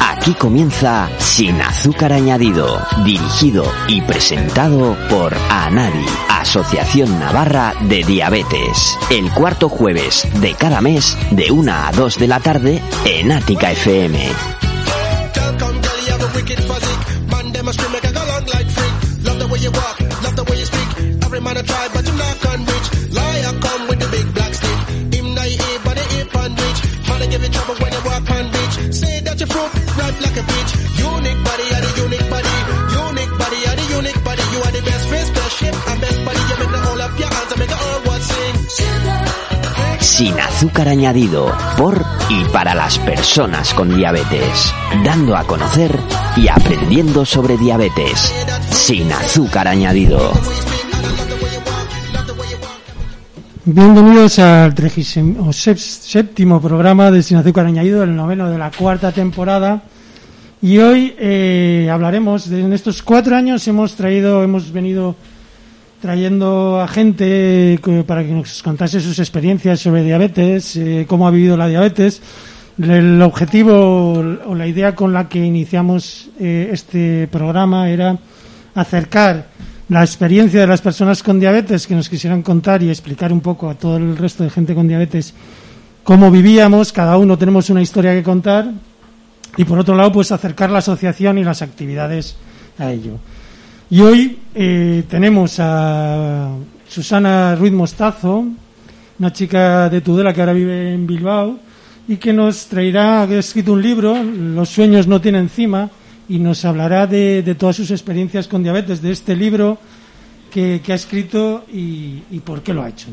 Aquí comienza Sin Azúcar Añadido, dirigido y presentado por ANADI, Asociación Navarra de Diabetes, el cuarto jueves de cada mes de 1 a 2 de la tarde en Ática FM. Azúcar añadido, por y para las personas con diabetes, dando a conocer y aprendiendo sobre diabetes. Sin azúcar añadido. Bienvenidos al 37 programa de Sin Azúcar Añadido, el noveno de la cuarta temporada. Y hoy eh, hablaremos de en estos cuatro años hemos traído, hemos venido trayendo a gente para que nos contase sus experiencias sobre diabetes, eh, cómo ha vivido la diabetes. El objetivo o la idea con la que iniciamos eh, este programa era acercar la experiencia de las personas con diabetes que nos quisieran contar y explicar un poco a todo el resto de gente con diabetes cómo vivíamos, cada uno tenemos una historia que contar y por otro lado pues acercar la asociación y las actividades a ello. Y hoy eh, tenemos a Susana Ruiz Mostazo, una chica de Tudela que ahora vive en Bilbao y que nos traerá, que ha escrito un libro, Los sueños no tienen cima, y nos hablará de, todas sus experiencias con diabetes, de este libro que, ha escrito y, por qué lo ha hecho.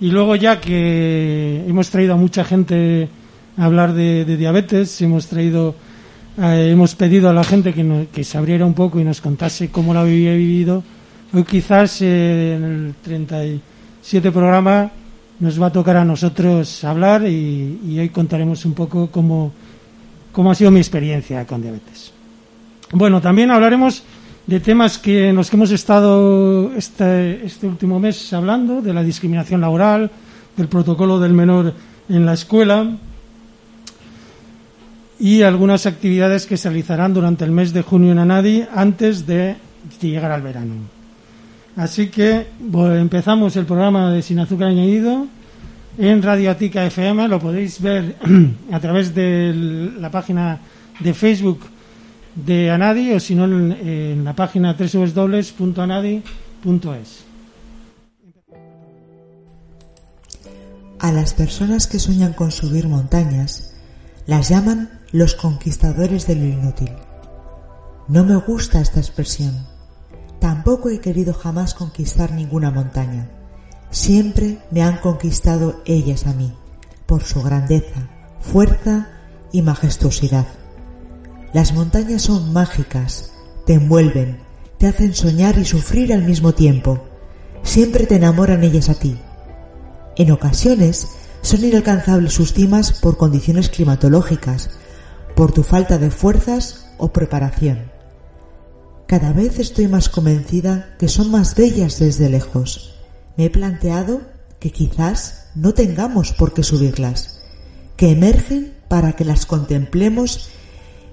Y luego ya que hemos traído a mucha gente a hablar de, diabetes, hemos traído, eh, hemos pedido a la gente que, que se abriera un poco y nos contase cómo lo había vivido. Hoy quizás eh, en el 37 programa nos va a tocar a nosotros hablar y, hoy contaremos un poco cómo, cómo ha sido mi experiencia con diabetes. Bueno, también hablaremos de temas que en los que hemos estado este, este último mes hablando, de la discriminación laboral, del protocolo del menor en la escuela y algunas actividades que se realizarán durante el mes de junio en Anadi antes de llegar al verano. Así que empezamos el programa de Sin Azúcar Añadido en Radio Atica FM. Lo podéis ver a través de la página de Facebook de Anadi o si no en, la página www.anadi.es. A las personas que sueñan con subir montañas las llaman los conquistadores de lo inútil. No me gusta esta expresión. Tampoco he querido jamás conquistar ninguna montaña. Siempre me han conquistado ellas a mí, por su grandeza, fuerza y majestuosidad. Las montañas son mágicas, te envuelven, te hacen soñar y sufrir al mismo tiempo. Siempre te enamoran ellas a ti. En ocasiones son inalcanzables sus cimas por condiciones climatológicas, por tu falta de fuerzas o preparación. Cada vez estoy más convencida que son más bellas desde lejos. Me he planteado que quizás no tengamos por qué subirlas, que emergen para que las contemplemos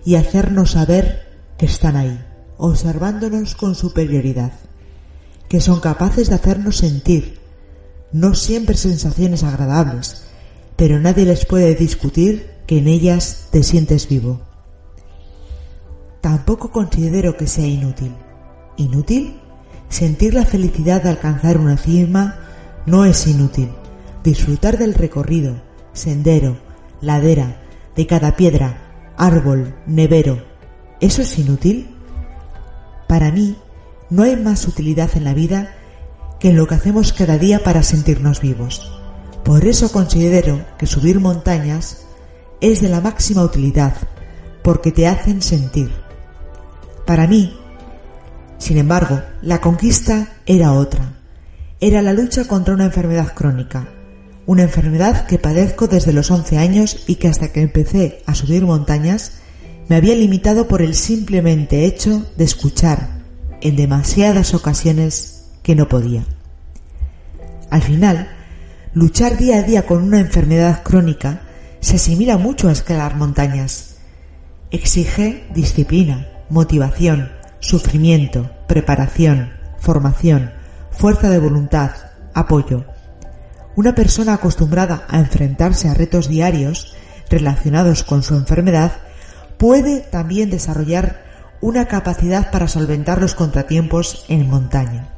y hacernos saber que están ahí, observándonos con superioridad, que son capaces de hacernos sentir, no siempre sensaciones agradables, pero nadie les puede discutir que en ellas te sientes vivo. Tampoco considero que sea inútil. ¿Inútil? Sentir la felicidad de alcanzar una cima no es inútil. Disfrutar del recorrido, sendero, ladera, de cada piedra, árbol, nevero, ¿eso es inútil? Para mí, no hay más utilidad en la vida que en lo que hacemos cada día para sentirnos vivos. Por eso considero que subir montañas es de la máxima utilidad, porque te hacen sentir. Para mí, sin embargo, la conquista era otra. Era la lucha contra una enfermedad crónica, una enfermedad que padezco desde los 11 años y que hasta que empecé a subir montañas me había limitado por el simplemente hecho de escuchar, en demasiadas ocasiones que no podía. Al final, luchar día a día con una enfermedad crónica se asimila mucho a escalar montañas. Exige disciplina, motivación, sufrimiento, preparación, formación, fuerza de voluntad, apoyo. Una persona acostumbrada a enfrentarse a retos diarios relacionados con su enfermedad puede también desarrollar una capacidad para solventar los contratiempos en montaña.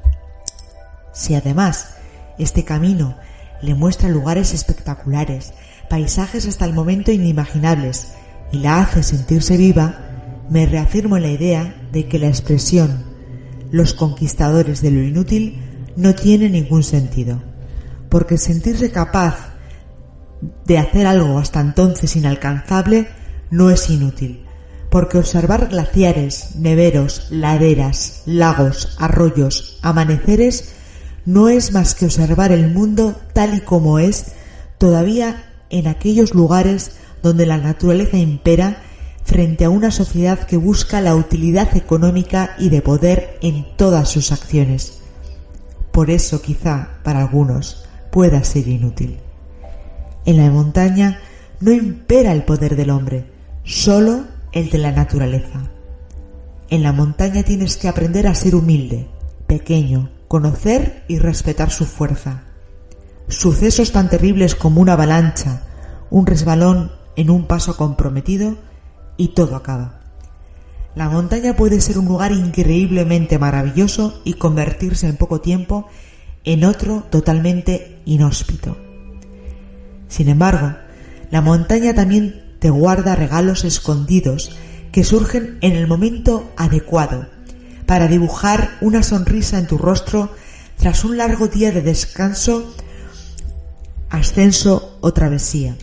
Si además este camino le muestra lugares espectaculares, paisajes hasta el momento inimaginables y la hace sentirse viva, me reafirmo en la idea de que la expresión los conquistadores de lo inútil no tiene ningún sentido, porque sentirse capaz de hacer algo hasta entonces inalcanzable no es inútil, porque observar glaciares, neveros, laderas, lagos, arroyos, amaneceres no es más que observar el mundo tal y como es todavía en aquellos lugares donde la naturaleza impera frente a una sociedad que busca la utilidad económica y de poder en todas sus acciones. Por eso quizá para algunos pueda ser inútil. En la montaña no impera el poder del hombre, solo el de la naturaleza. En la montaña tienes que aprender a ser humilde, pequeño, conocer y respetar su fuerza. Sucesos tan terribles como una avalancha, un resbalón en un paso comprometido y todo acaba. La montaña puede ser un lugar increíblemente maravilloso y convertirse en poco tiempo en otro totalmente inhóspito. Sin embargo, la montaña también te guarda regalos escondidos que surgen en el momento adecuado para dibujar una sonrisa en tu rostro tras un largo día de descanso, ascenso o travesía.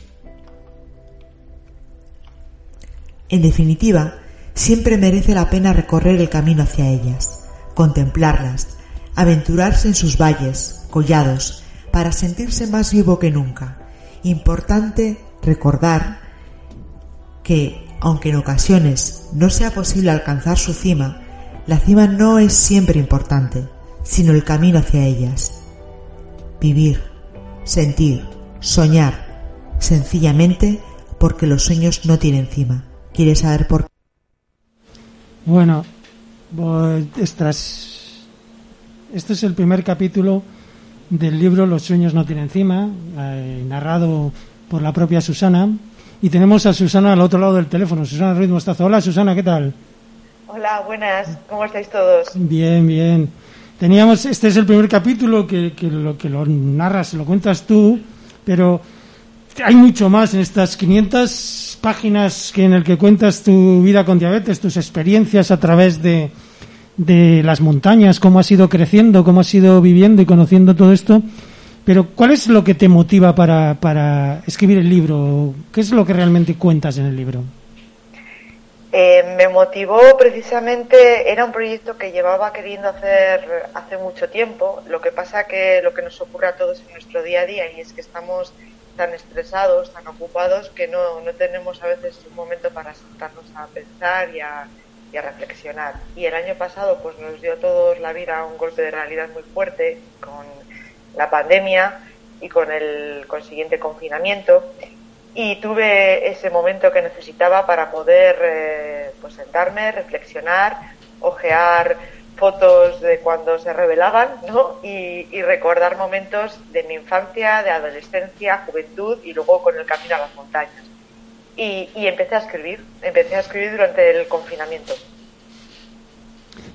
En definitiva, siempre merece la pena recorrer el camino hacia ellas, contemplarlas, aventurarse en sus valles, collados, para sentirse más vivo que nunca. Importante recordar que, aunque en ocasiones no sea posible alcanzar su cima, la cima no es siempre importante, sino el camino hacia ellas. Vivir, sentir, soñar, sencillamente porque los sueños no tienen cima. ¿Quieres saber por qué? Bueno, pues, estas, este es el primer capítulo del libro Los sueños no tienen cima, eh, narrado por la propia Susana. Y tenemos a Susana al otro lado del teléfono. Susana Ruiz Mostazo. Hola Susana, ¿qué tal? Hola, buenas. ¿Cómo estáis todos? Bien, bien. Teníamos, este es el primer capítulo que, lo que lo narras, lo cuentas tú, pero hay mucho más en estas 500 páginas que en el que cuentas tu vida con diabetes, tus experiencias a través de, de las montañas, cómo has ido creciendo, cómo has ido viviendo y conociendo todo esto. Pero ¿cuál es lo que te motiva para, para escribir el libro? ¿Qué es lo que realmente cuentas en el libro? Eh, me motivó precisamente, era un proyecto que llevaba queriendo hacer hace mucho tiempo, lo que pasa que lo que nos ocurre a todos en nuestro día a día y es que estamos tan estresados, tan ocupados que no, no tenemos a veces un momento para sentarnos a pensar y a, y a reflexionar. Y el año pasado pues nos dio a todos la vida un golpe de realidad muy fuerte con la pandemia y con el consiguiente confinamiento y tuve ese momento que necesitaba para poder eh, pues sentarme, reflexionar, ojear fotos de cuando se revelaban ¿no? Y, recordar momentos de mi infancia, de adolescencia, juventud y luego con el camino a las montañas. Y, empecé a escribir, empecé a escribir durante el confinamiento.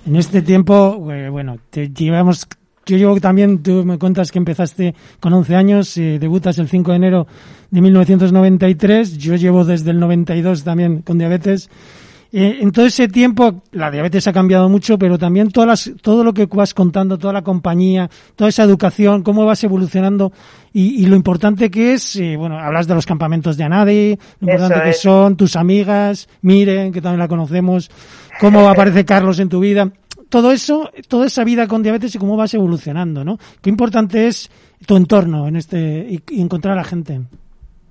En este tiempo, eh, bueno, te llevamos yo llevo también, tú me cuentas que empezaste con 11 años, eh, debutas el 5 de enero de 1993, yo llevo desde el 92 también con diabetes. Eh, en todo ese tiempo la diabetes ha cambiado mucho, pero también todas las, todo lo que vas contando, toda la compañía, toda esa educación, cómo vas evolucionando y, lo importante que es, eh, bueno, hablas de los campamentos de Anadi, lo importante que son tus amigas, Miren, que también la conocemos, cómo aparece Carlos en tu vida todo eso, toda esa vida con diabetes y cómo vas evolucionando, ¿no? Qué importante es tu entorno en este y, encontrar a la gente.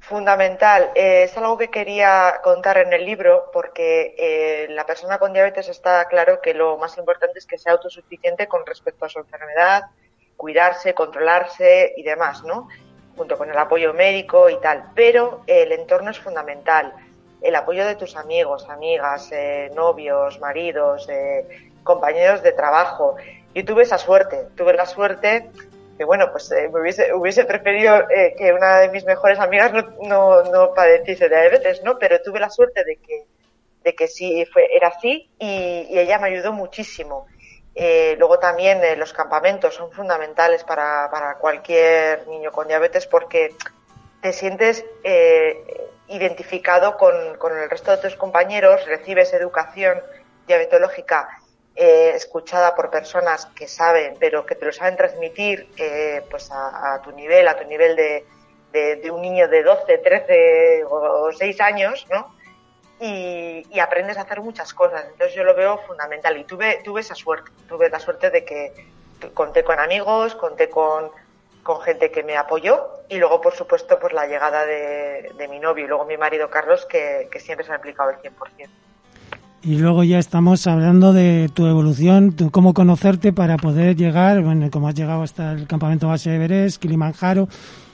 Fundamental. Eh, es algo que quería contar en el libro porque eh, la persona con diabetes está claro que lo más importante es que sea autosuficiente con respecto a su enfermedad, cuidarse, controlarse y demás, ¿no? Junto con el apoyo médico y tal. Pero el entorno es fundamental. El apoyo de tus amigos, amigas, eh, novios, maridos, compañeros de trabajo. Yo tuve esa suerte. Tuve la suerte bueno, pues eh, me hubiese, hubiese preferido eh, que una de mis mejores amigas no, no, padeciese de diabetes, ¿no? Pero tuve la suerte de que, de que sí fue, era así y, ella me ayudó muchísimo. Eh, luego también los campamentos son fundamentales para, para cualquier niño con diabetes porque te sientes identificado con, con el resto de tus compañeros, recibes educación diabetológica eh, escuchada por personas que saben, pero que te lo saben transmitir eh, pues a, tu nivel, a tu nivel de, de, un niño de 12, 13 o 6 años, ¿no? Y, aprendes a hacer muchas cosas. Entonces yo lo veo fundamental y tuve, tuve esa suerte, tuve la suerte de que conté con amigos, conté con, gente que me apoyó y luego, por supuesto, pues la llegada de, de mi novio y luego mi marido Carlos, que, que siempre se ha implicado el 100%. Y luego ya estamos hablando de tu evolución, de cómo conocerte para poder llegar, bueno, cómo has llegado hasta el campamento base de Everest, Kilimanjaro,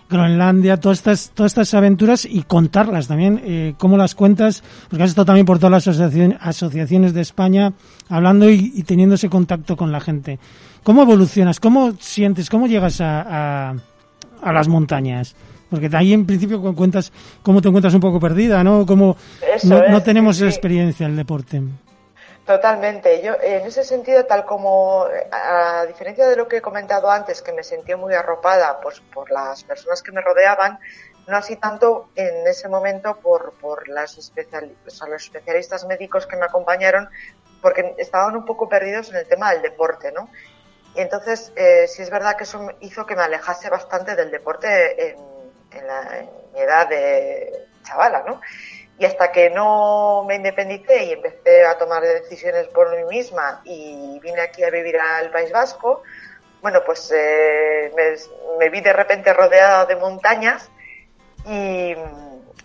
Groenlandia, todas estas, todas estas aventuras y contarlas también, eh, cómo las cuentas, porque has estado también por todas las asociaciones de España hablando y, teniendo ese contacto con la gente. ¿Cómo evolucionas? ¿Cómo sientes? ¿Cómo llegas a, a, a las montañas? Porque ahí en principio cuentas cómo te encuentras un poco perdida, ¿no? Como no, tenemos experiencia en el deporte. Totalmente. Yo, en ese sentido, tal como, a diferencia de lo que he comentado antes, que me sentí muy arropada pues, por las personas que me rodeaban, no así tanto en ese momento por, por las especial, los especialistas médicos que me acompañaron, porque estaban un poco perdidos en el tema del deporte, ¿no? Y entonces, eh, sí es verdad que eso hizo que me alejase bastante del deporte en, en, la, mi edad de chavala, ¿no? Y hasta que no me independicé y empecé a tomar decisiones por mí misma y vine aquí a vivir al País Vasco, bueno, pues eh, me, vi de repente rodeada de montañas y,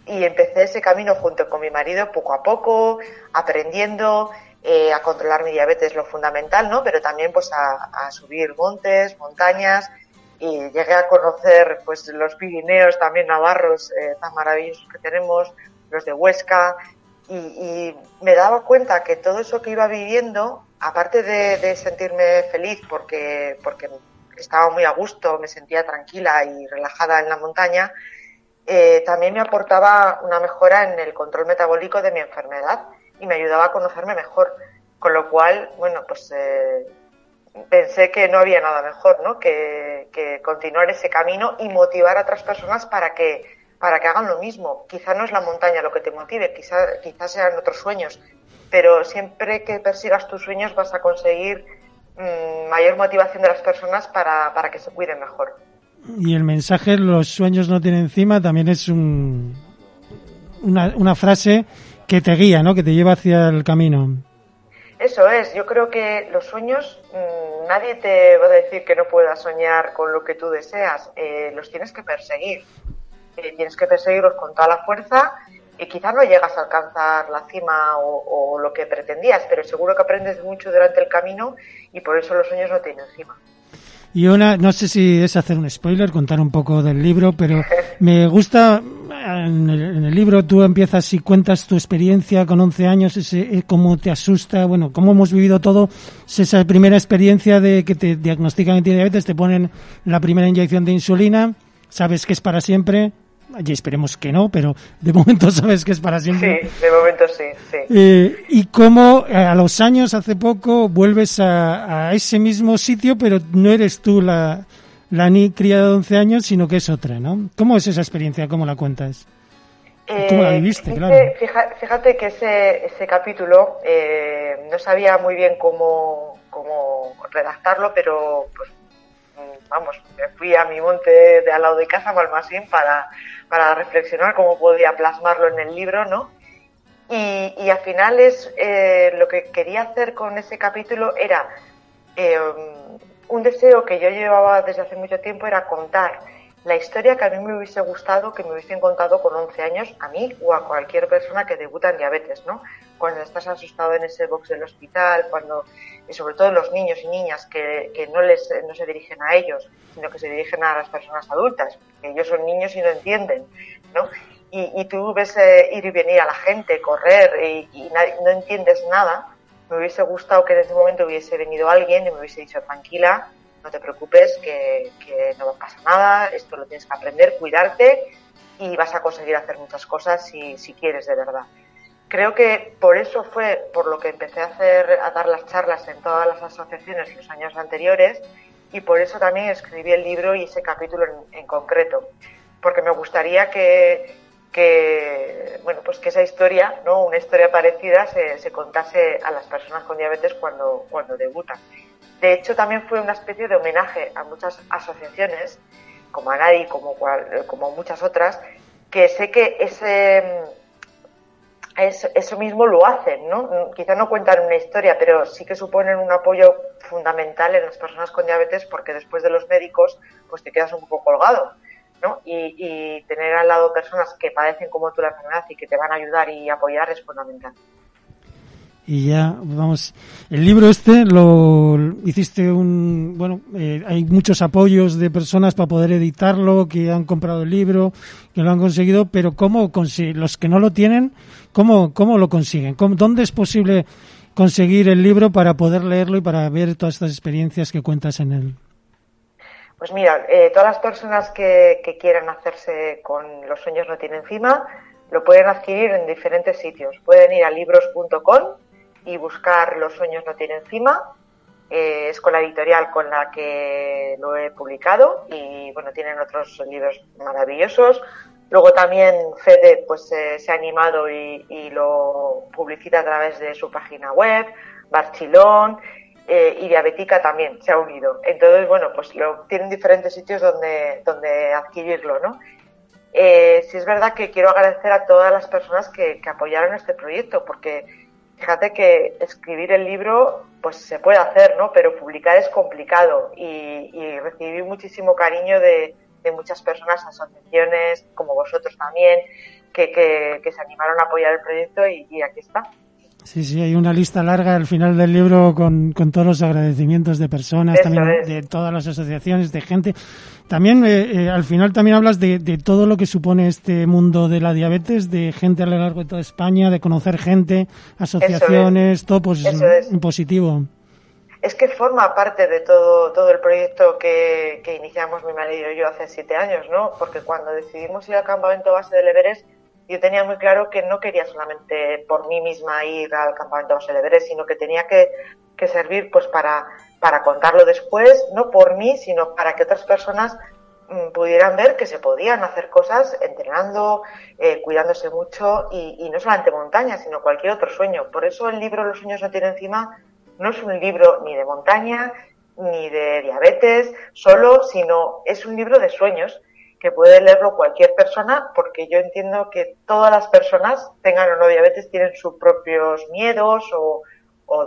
y, empecé ese camino junto con mi marido poco a poco, aprendiendo eh, a controlar mi diabetes, lo fundamental, ¿no? Pero también pues a, a subir montes, montañas, y llegué a conocer pues los Pirineos también navarros eh, tan maravillosos que tenemos, los de Huesca y, me daba cuenta que todo eso que iba viviendo, aparte de, sentirme feliz porque, porque estaba muy a gusto, me sentía tranquila y relajada en la montaña, eh, también me aportaba una mejora en el control metabólico de mi enfermedad y me ayudaba a conocerme mejor. Con lo cual, bueno, pues eh, pensé que no había nada mejor, ¿no? Que, continuar ese camino y motivar a otras personas para que, para que hagan lo mismo. Quizá no es la montaña lo que te motive, quizá, quizás sean otros sueños, pero siempre que persigas tus sueños vas a conseguir mm, mayor motivación de las personas para, para que se cuiden mejor. Y el mensaje, los sueños no tienen encima, también es un, una, una frase que te guía, ¿no? Que te lleva hacia el camino. Eso es, yo creo que los sueños, mm, nadie te va a decir que no puedas soñar con lo que tú deseas, eh, los tienes que perseguir, eh, tienes que perseguirlos con toda la fuerza y quizás no llegas a alcanzar la cima o, lo que pretendías, pero seguro que aprendes mucho durante el camino y por eso los sueños no tienen cima. Y una, no sé si es hacer un spoiler, contar un poco del libro, pero me gusta, en el, libro tú empiezas y cuentas tu experiencia con 11 años, ese, eh, cómo te asusta, bueno, cómo hemos vivido todo, esa primera experiencia de que te diagnostican que tienes diabetes, te ponen la primera inyección de insulina, sabes que es para siempre, y esperemos que no, pero de momento sabes que es para siempre. Sí, de momento sí, sí. Eh, y cómo eh, a los años, hace poco, vuelves a, a, ese mismo sitio, pero no eres tú la, la ni criada de 11 años, sino que es otra, ¿no? ¿Cómo es esa experiencia? ¿Cómo la cuentas? ¿Cómo la eh, viviste? claro. Fíjate que ese, ese capítulo eh, no sabía muy bien cómo, cómo redactarlo, pero pues vamos, me fui a mi monte de al lado de casa, Malmasín, para, para reflexionar cómo podía plasmarlo en el libro, ¿no? Y, y al final es eh, lo que quería hacer con ese capítulo era eh, un deseo que yo llevaba desde hace mucho tiempo era contar la historia que a mí me hubiese gustado que me hubiesen contado con 11 años a mí o a cualquier persona que debuta en diabetes, ¿no? Cuando estás asustado en ese box del hospital, cuando, y sobre todo los niños y niñas que, que no, les, no se dirigen a ellos, sino que se dirigen a las personas adultas, que ellos son niños y no entienden, ¿no? Y, tú ves eh, ir y venir a la gente, correr y no entiendes nada, me hubiese gustado que en ese momento hubiese venido alguien y me hubiese dicho tranquila, no te preocupes, que, que no pasa nada, esto lo tienes que aprender, cuidarte y vas a conseguir hacer muchas cosas si, si quieres de verdad. Creo que por eso fue por lo que empecé a hacer, a dar las charlas en todas las asociaciones los años anteriores y por eso también escribí el libro y ese capítulo en, en concreto, porque me gustaría que, que bueno pues que esa historia, ¿no? una historia parecida se, se contase a las personas con diabetes cuando, cuando debutan. De hecho, también fue una especie de homenaje a muchas asociaciones, como ANADI, como, como muchas otras, que sé que ese, eso mismo lo hacen, ¿no? Quizá no cuentan una historia, pero sí que suponen un apoyo fundamental en las personas con diabetes porque después de los médicos, pues te quedas un poco colgado, ¿no? Y, tener al lado personas que padecen como tú la enfermedad y que te van a ayudar y apoyar es fundamental. Y ya vamos. El libro este lo hiciste un bueno eh, hay muchos apoyos de personas para poder editarlo que han comprado el libro que lo han conseguido pero cómo los que no lo tienen cómo cómo lo consiguen ¿Cómo, dónde es posible conseguir el libro para poder leerlo y para ver todas estas experiencias que cuentas en él pues mira eh, todas las personas que, quieran hacerse con los sueños no tienen encima lo pueden adquirir en diferentes sitios. Pueden ir a libros.com y buscar Los sueños no tienen encima. Eh, es con la editorial con la que lo he publicado y bueno, tienen otros libros maravillosos. Luego también Fede pues eh, se ha animado y, y, lo publicita a través de su página web, Barchilón eh, y Diabetica también se ha unido. Entonces, bueno, pues lo tienen diferentes sitios donde, donde adquirirlo, ¿no? Eh, sí es verdad que quiero agradecer a todas las personas que, que apoyaron este proyecto porque fíjate que escribir el libro pues se puede hacer, ¿no? Pero publicar es complicado y, recibí muchísimo cariño de, de, muchas personas, asociaciones como vosotros también, que, que, se animaron a apoyar el proyecto y, aquí está. Sí, sí, hay una lista larga al final del libro con, con todos los agradecimientos de personas, Eso también es. de todas las asociaciones, de gente. También eh, eh, al final también hablas de, de, todo lo que supone este mundo de la diabetes, de gente a lo largo de toda España, de conocer gente, asociaciones, es. todo pues, es. positivo. Es que forma parte de todo, todo el proyecto que, que iniciamos mi marido y yo hace siete años, ¿no? Porque cuando decidimos ir al campamento base del Everest, yo tenía muy claro que no quería solamente por mí misma ir al campamento base del Everest, sino que tenía que, que servir pues para para contarlo después, no por mí, sino para que otras personas mmm, pudieran ver que se podían hacer cosas entrenando, eh, cuidándose mucho y, no solamente montaña, sino cualquier otro sueño. Por eso el libro Los sueños no tienen encima no es un libro ni de montaña, ni de diabetes solo, sino es un libro de sueños que puede leerlo cualquier persona porque yo entiendo que todas las personas, tengan o no diabetes, tienen sus propios miedos o,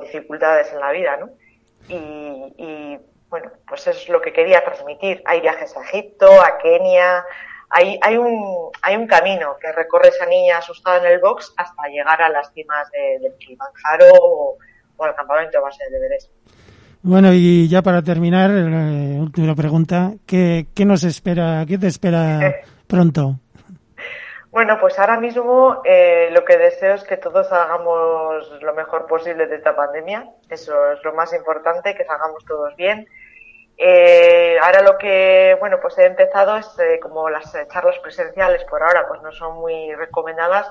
dificultades en la vida, ¿no? y, bueno, pues es lo que quería transmitir. Hay viajes a Egipto, a Kenia, hay, hay, un, hay un camino que recorre esa niña asustada en el box hasta llegar a las cimas de, del Kilimanjaro o, o, al campamento base de Everest. Bueno, y ya para terminar, eh, última pregunta, ¿qué, ¿qué nos espera, qué te espera pronto? Bueno, pues ahora mismo eh, lo que deseo es que todos hagamos lo mejor posible de esta pandemia. Eso es lo más importante, que salgamos todos bien. Eh, ahora lo que, bueno, pues he empezado es eh, como las charlas presenciales por ahora, pues no son muy recomendadas.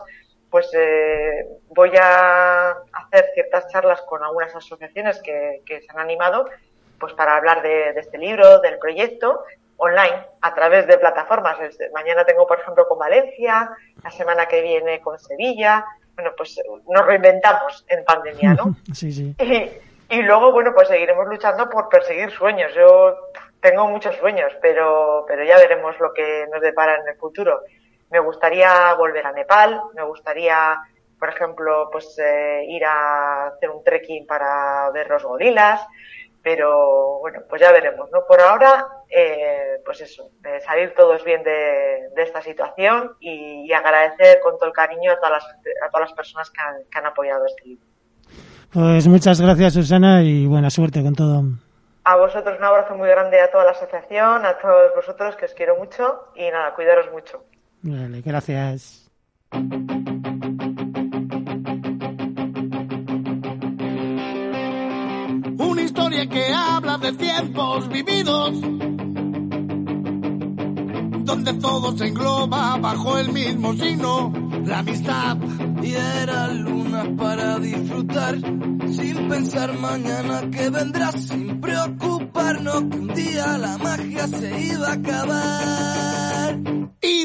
Pues eh, voy a hacer ciertas charlas con algunas asociaciones que, que se han animado, pues para hablar de, de este libro, del proyecto online a través de plataformas. Mañana tengo, por ejemplo, con Valencia, la semana que viene con Sevilla. Bueno, pues nos reinventamos en pandemia, ¿no? Sí, sí. Y, y luego, bueno, pues seguiremos luchando por perseguir sueños. Yo tengo muchos sueños, pero, pero ya veremos lo que nos depara en el futuro. Me gustaría volver a Nepal, me gustaría, por ejemplo, pues eh, ir a hacer un trekking para ver los gorilas, pero bueno, pues ya veremos, ¿no? Por ahora, eh, pues eso, salir todos bien de, esta situación y, agradecer con todo el cariño a todas las, a todas las personas que han, que han apoyado este libro. Pues muchas gracias, Susana, y buena suerte con todo. A vosotros un abrazo muy grande a toda la asociación, a todos vosotros que os quiero mucho y nada, cuidaros mucho. Vale, gracias. Una historia que habla de tiempos vividos, donde todo se engloba bajo el mismo signo, la amistad. Y era luna para disfrutar, sin pensar mañana que vendrá, sin preocuparnos que un día la magia se iba a acabar. Y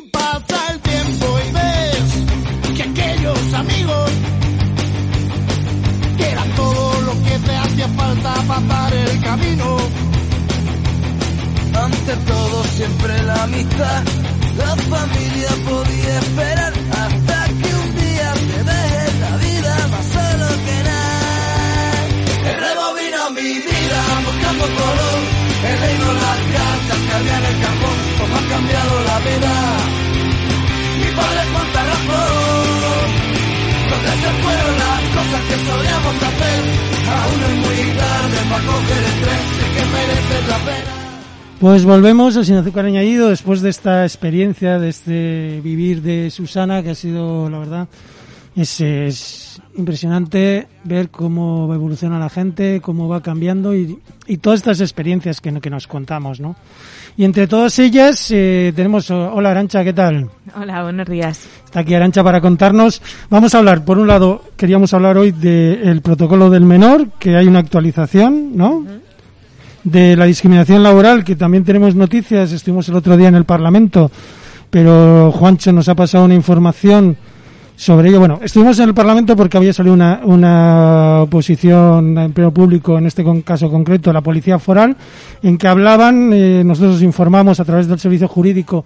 siempre la amistad, la familia podía esperar hasta que un día te deje la vida más solo que nada. Rebobino mi vida buscando color, he leído las cartas que en el cajón, como ha cambiado la vida. Y padre cuánta razón donde se fueron las cosas que solíamos hacer. Aún es muy tarde para coger el tren, sé que mereces la pena. Pues volvemos al Sin Azúcar Añadido después de esta experiencia, de este vivir de Susana, que ha sido, la verdad, es, es impresionante ver cómo evoluciona la gente, cómo va cambiando y, y todas estas experiencias que, que nos contamos, ¿no? Y entre todas ellas eh, tenemos, hola Arancha, ¿qué tal? Hola, buenos días. Está aquí Arancha para contarnos. Vamos a hablar, por un lado, queríamos hablar hoy del protocolo del menor, que hay una actualización, ¿no? De la discriminación laboral, que también tenemos noticias, estuvimos el otro día en el Parlamento, pero Juancho nos ha pasado una información sobre ello. Bueno, estuvimos en el Parlamento porque había salido una, una oposición a empleo público, en este caso concreto, la Policía Foral, en que hablaban, eh, nosotros informamos a través del Servicio Jurídico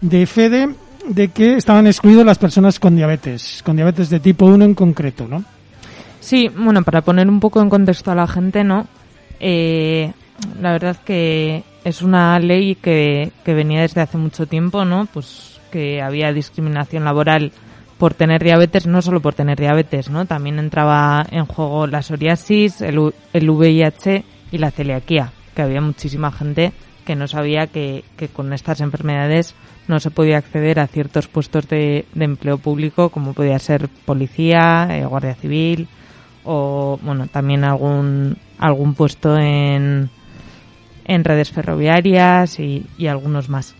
de FEDE, de que estaban excluidos las personas con diabetes, con diabetes de tipo 1 en concreto, ¿no? Sí, bueno, para poner un poco en contexto a la gente, ¿no? Eh, la verdad que es una ley que, que venía desde hace mucho tiempo, ¿no? Pues que había discriminación laboral por tener diabetes, no solo por tener diabetes, ¿no? También entraba en juego la psoriasis, el, el VIH y la celiaquía, que había muchísima gente que no sabía que, que con estas enfermedades no se podía acceder a ciertos puestos de, empleo público, como podía ser policía, eh, guardia civil o, bueno, también algún, algún puesto en, en redes ferroviarias y, y algunos más.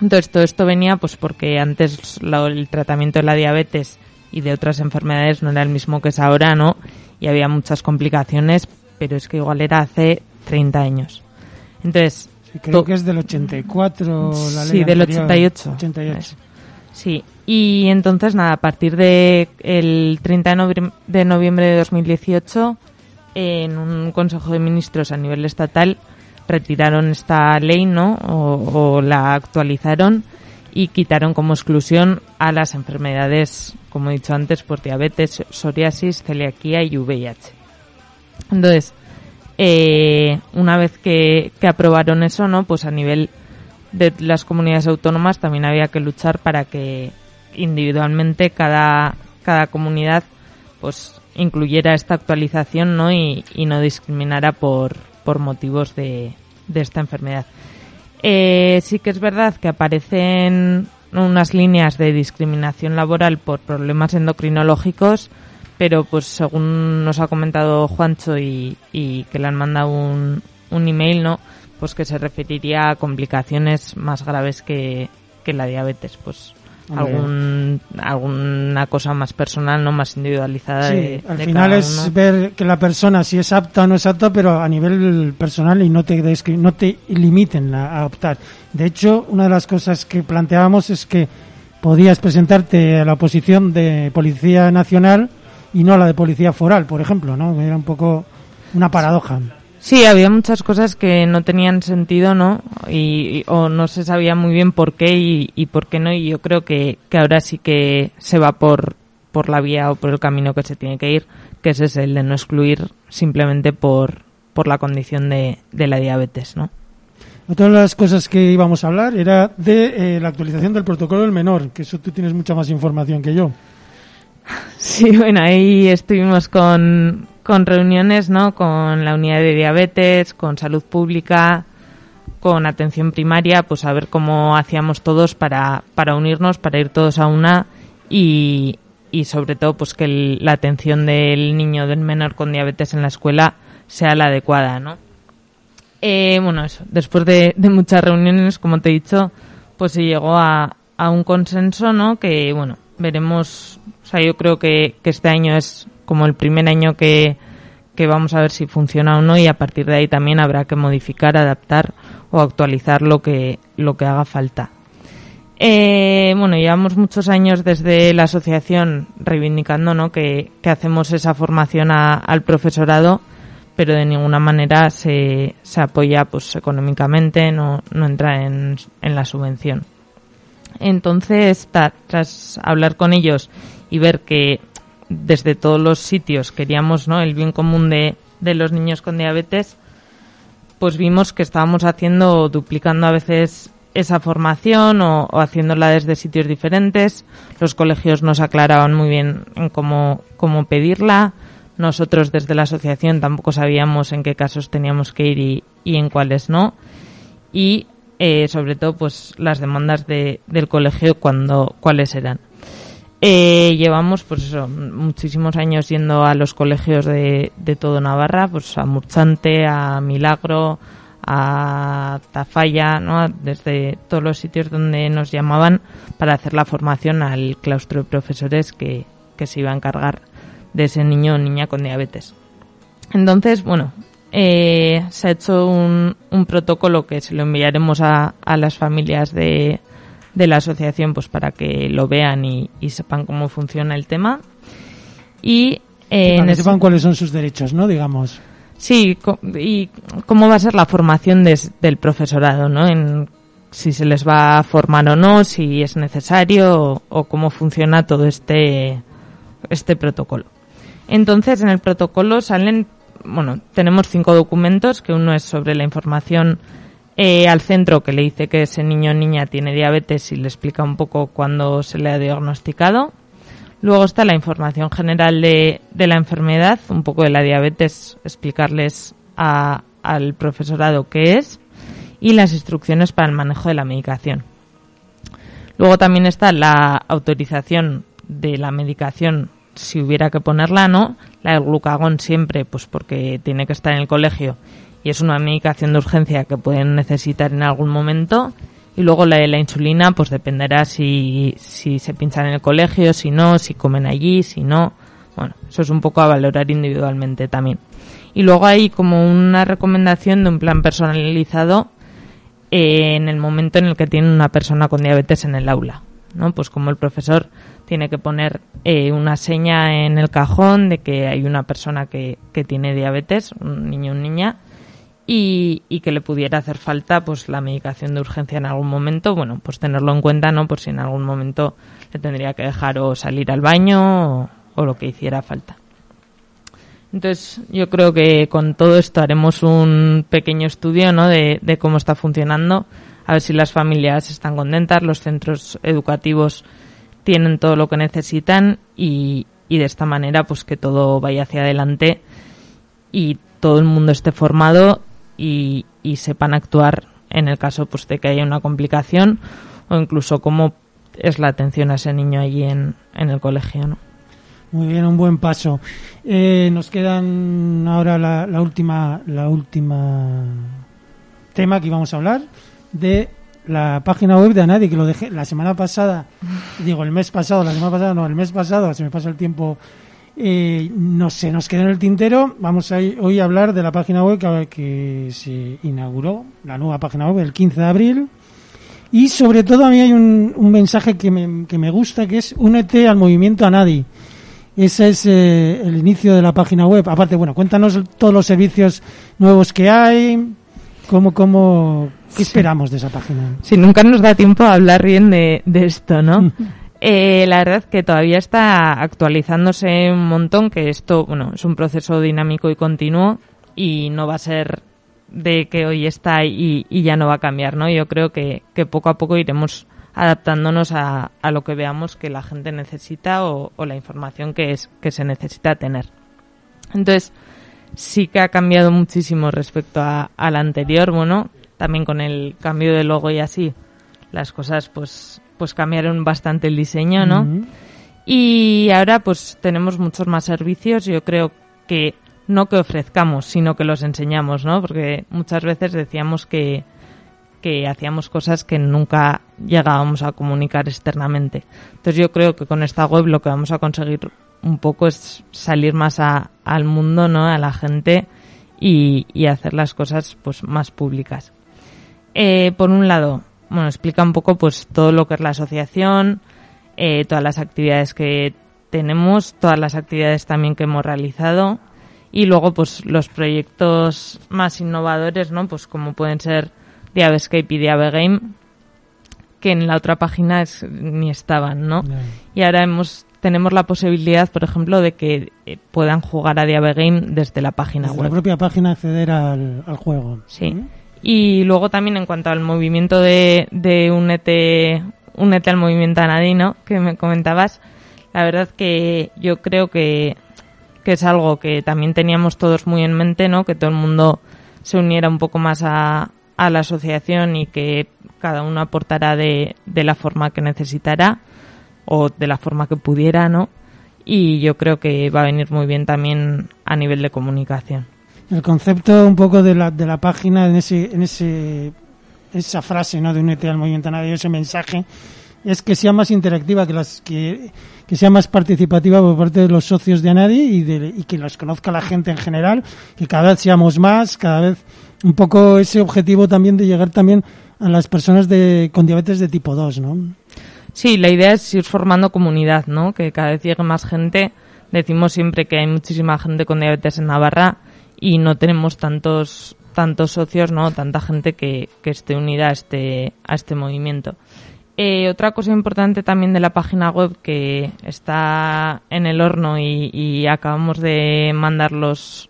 Entonces, todo esto venía pues porque antes el tratamiento de la diabetes y de otras enfermedades no era el mismo que es ahora, ¿no? Y había muchas complicaciones, pero es que igual era hace 30 años. Entonces... creo que es del 84 la ley Sí, del 88. 88. Sí, y entonces nada, a partir de el 30 de noviembre de, noviembre de 2018, en un Consejo de Ministros a nivel estatal, retiraron esta ley, ¿no? O, o, la actualizaron y quitaron como exclusión a las enfermedades, como he dicho antes, por diabetes, psoriasis, celiaquía y VIH. Entonces, eh, una vez que, que aprobaron eso, ¿no? Pues a nivel de las comunidades autónomas también había que luchar para que individualmente cada, cada comunidad pues incluyera esta actualización ¿no? y, y no discriminara por, por motivos de, de esta enfermedad. Eh, sí que es verdad que aparecen unas líneas de discriminación laboral por problemas endocrinológicos, pero pues según nos ha comentado Juancho y, que le han mandado un, un email, ¿no? Pues que se referiría a complicaciones más graves que, que la diabetes, pues algún alguna cosa más personal, no más individualizada. Sí, de, al de final es ver que la persona si es apta o no es apta, pero a nivel personal y no te no te limiten a, a optar. De hecho, una de las cosas que planteábamos es que podías presentarte a la oposición de Policía Nacional y no a la de Policía Foral, por ejemplo, ¿no? Era un poco una paradoja. Sí, había muchas cosas que no tenían sentido, ¿no? Y, y- o no se sabía muy bien por qué y, y por qué no. Y yo creo que, que ahora sí que se va por, por la vía o por el camino que se tiene que ir, que ese es el de no excluir simplemente por, por la condición de, de la diabetes, ¿no? Otra de las cosas que íbamos a hablar era de eh, la actualización del protocolo del menor, que eso tú tienes mucha más información que yo. Sí, bueno, ahí estuvimos con, con reuniones, ¿no? Con la unidad de diabetes, con salud pública, con atención primaria, pues a ver cómo hacíamos todos para, para unirnos, para ir todos a una y, y sobre todo pues que el- la atención del niño, del menor con diabetes en la escuela sea la adecuada, ¿no? Eh, bueno, eso, después de, de muchas reuniones, como te he dicho, pues se llegó a, a un consenso, ¿no? Que, bueno, veremos, o sea, yo creo que, que este año es como el primer año que, que vamos a ver si funciona o no y a partir de ahí también habrá que modificar, adaptar o actualizar lo que, lo que haga falta. Eh, bueno, llevamos muchos años desde la asociación reivindicando ¿no? que, que hacemos esa formación al profesorado, pero de ninguna manera se, se apoya pues, económicamente, no, no entra en, en la subvención. Entonces, tras hablar con ellos y ver que desde todos los sitios queríamos ¿no? el bien común de, de los niños con diabetes, pues vimos que estábamos haciendo, duplicando a veces esa formación o, haciéndola desde sitios diferentes. Los colegios nos aclaraban muy bien en cómo, cómo pedirla. Nosotros desde la asociación tampoco sabíamos en qué casos teníamos que ir y, y en cuáles no. Y eh, sobre todo pues las demandas de, del colegio cuando cuáles eran. Eh, llevamos pues eso, muchísimos años yendo a los colegios de, de todo Navarra, pues a Murchante, a Milagro, a Tafalla, ¿no? desde todos los sitios donde nos llamaban para hacer la formación al claustro de profesores que, que se iba a encargar de ese niño o niña con diabetes. Entonces, bueno, eh, se ha hecho un, un protocolo que se lo enviaremos a, a las familias de, de la asociación pues para que lo vean y, y sepan cómo funciona el tema. Y eh, Para que sepan cuáles son sus derechos, ¿no? Digamos. Sí, y cómo va a ser la formación des- del profesorado, ¿no? En si se les va a formar o no, si es necesario o, o cómo funciona todo este este protocolo. Entonces, en el protocolo salen, bueno, tenemos cinco documentos, que uno es sobre la información eh, al centro que le dice que ese niño o niña tiene diabetes y le explica un poco cuándo se le ha diagnosticado. Luego está la información general de, de la enfermedad, un poco de la diabetes, explicarles al profesorado qué es y las instrucciones para el manejo de la medicación. Luego también está la autorización de la medicación si hubiera que ponerla, ¿no? La del glucagón siempre, pues porque tiene que estar en el colegio y es una medicación de urgencia que pueden necesitar en algún momento. Y luego la de la insulina, pues dependerá si, si se pinchan en el colegio, si no, si comen allí, si no. Bueno, eso es un poco a valorar individualmente también. Y luego hay como una recomendación de un plan personalizado eh, en el momento en el que tiene una persona con diabetes en el aula. ¿no? Pues como el profesor tiene que poner eh, una seña en el cajón de que hay una persona que, que tiene diabetes, un niño o niña, y, y que le pudiera hacer falta pues la medicación de urgencia en algún momento, bueno, pues tenerlo en cuenta, ¿no? Por si en algún momento le tendría que dejar o salir al baño o, lo que hiciera falta. Entonces, yo creo que con todo esto haremos un pequeño estudio ¿no? de, de cómo está funcionando, a ver si las familias están contentas, los centros educativos tienen todo lo que necesitan y, y de esta manera pues que todo vaya hacia adelante y todo el mundo esté formado y, y sepan actuar en el caso pues de que haya una complicación o incluso cómo es la atención a ese niño allí en, en el colegio, ¿no? Muy bien, un buen paso. Eh, nos quedan ahora la, la última, la última tema que íbamos a hablar de la página web de Anadi, que lo dejé la semana pasada, digo el mes pasado, la semana pasada, no, el mes pasado, se me pasa el tiempo, eh, no sé, nos quedó en el tintero. Vamos a hoy a hablar de la página web que, que se inauguró, la nueva página web, el 15 de abril. Y sobre todo a mí hay un, un mensaje que me, que me gusta, que es únete al movimiento Anadi. Ese es eh, el inicio de la página web. Aparte, bueno, cuéntanos todos los servicios nuevos que hay, cómo, cómo, qué esperamos de esa página. Si nunca nos da tiempo a hablar bien de, de esto, ¿no? Eh, la verdad que todavía está actualizándose un montón, que esto, bueno, es un proceso dinámico y continuo y no va a ser de que hoy está y, y ya no va a cambiar, ¿no? Yo creo que, poco a poco iremos adaptándonos a, a, lo que veamos que la gente necesita o, o, la información que es que se necesita tener. Entonces, sí que ha cambiado muchísimo respecto a, al anterior, bueno, también con el cambio de logo y así, las cosas pues pues cambiaron bastante el diseño, ¿no? Uh -huh. Y ahora pues tenemos muchos más servicios, yo creo que no que ofrezcamos, sino que los enseñamos, ¿no? Porque muchas veces decíamos que, que hacíamos cosas que nunca llegábamos a comunicar externamente. Entonces yo creo que con esta web lo que vamos a conseguir un poco es salir más a, al mundo, ¿no? A la gente y, y hacer las cosas pues más públicas. Eh, por un lado, bueno, explica un poco pues todo lo que es la asociación, eh, todas las actividades que tenemos, todas las actividades también que hemos realizado y luego pues los proyectos más innovadores, ¿no? Pues como pueden ser Diabescape y Diabegame, que en la otra página es, ni estaban, ¿no? Y ahora hemos tenemos la posibilidad, por ejemplo, de que eh, puedan jugar a Diabegame desde la página desde web. la propia página acceder al, al juego. Sí. ¿Mm? Y luego también en cuanto al movimiento de, de Únete, Únete al movimiento anadino que me comentabas, la verdad que yo creo que, que es algo que también teníamos todos muy en mente, ¿no? Que todo el mundo se uniera un poco más a, a la asociación y que cada uno aportara de, de la forma que necesitara o de la forma que pudiera, ¿no? Y yo creo que va a venir muy bien también a nivel de comunicación el concepto un poco de la, de la página en ese en ese esa frase no de unete al movimiento nadie ese mensaje es que sea más interactiva que las que, que sea más participativa por parte de los socios de Anadi y, de, y que los conozca la gente en general que cada vez seamos más cada vez un poco ese objetivo también de llegar también a las personas de con diabetes de tipo 2 ¿no? Sí, la idea es ir formando comunidad, ¿no? Que cada vez llegue más gente. Decimos siempre que hay muchísima gente con diabetes en Navarra y no tenemos tantos tantos socios, no, tanta gente que, que esté unida a este a este movimiento. Eh, otra cosa importante también de la página web que está en el horno y, y acabamos de mandar los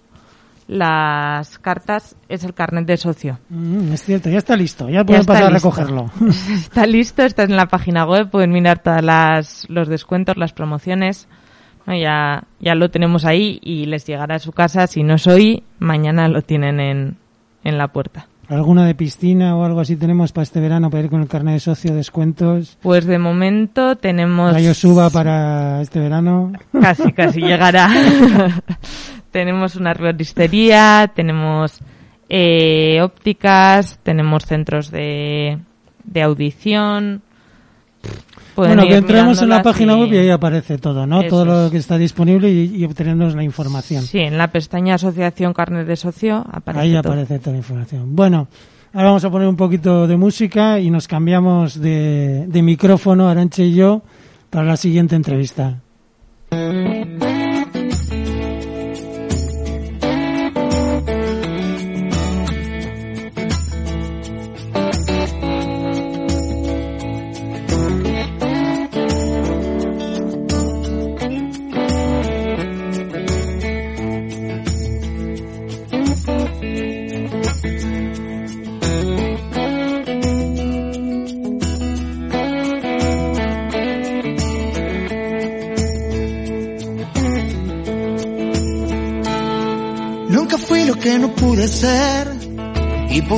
las cartas es el carnet de socio. Mm, es cierto, ya está listo, ya pueden pasar listo. a recogerlo. está listo, está en la página web, pueden mirar todas las los descuentos, las promociones. Ya, ya lo tenemos ahí y les llegará a su casa. Si no es hoy, mañana lo tienen en, en la puerta. ¿Alguna de piscina o algo así tenemos para este verano para ir con el carnet de socio, descuentos? Pues de momento tenemos... ¿Rayo suba para este verano? Casi, casi llegará. tenemos una herboristería, tenemos eh, ópticas, tenemos centros de, de audición, bueno, que entremos en la página web y ahí aparece todo, ¿no? Todo lo que está disponible y, y obtenemos la información. Sí, en la pestaña Asociación Carnet de Socio aparece Ahí todo. aparece toda la información. Bueno, ahora vamos a poner un poquito de música y nos cambiamos de, de micrófono, Aranche y yo, para la siguiente entrevista.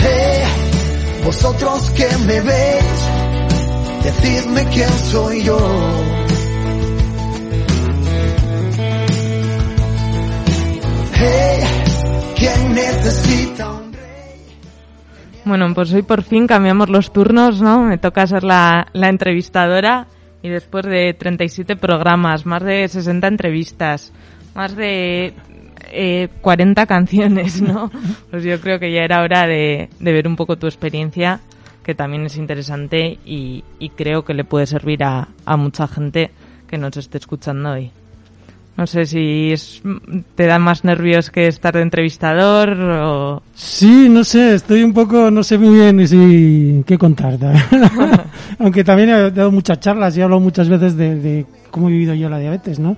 Hey, vosotros que me veis, decidme quién soy yo. Hey, ¿quién necesita un Bueno, pues hoy por fin cambiamos los turnos, ¿no? Me toca ser la, la entrevistadora y después de 37 programas, más de 60 entrevistas, más de eh, 40 canciones, ¿no? Pues yo creo que ya era hora de, de ver un poco tu experiencia, que también es interesante y, y creo que le puede servir a, a mucha gente que nos esté escuchando hoy. No sé si es- te da más nervios que estar de entrevistador o... Sí, no sé, estoy un poco, no sé muy bien si qué contar. Aunque también he dado muchas charlas y he hablado muchas veces de, de cómo he vivido yo la diabetes, ¿no?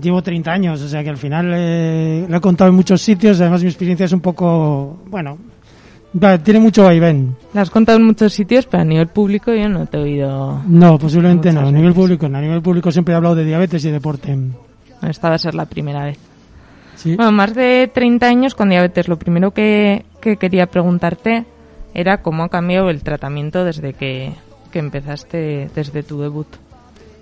Llevo 30 años, o sea que al final eh, lo he contado en muchos sitios, además mi experiencia es un poco, bueno, va, tiene mucho vaivén. La has contado en muchos sitios, pero a nivel público yo no te he oído... No, posiblemente no, a nivel público no, a nivel público siempre he hablado de diabetes y deporte. Esta va a ser la primera vez. Sí. Bueno, más de 30 años con diabetes. Lo primero que, que quería preguntarte era cómo ha cambiado el tratamiento desde que, que empezaste, desde tu debut.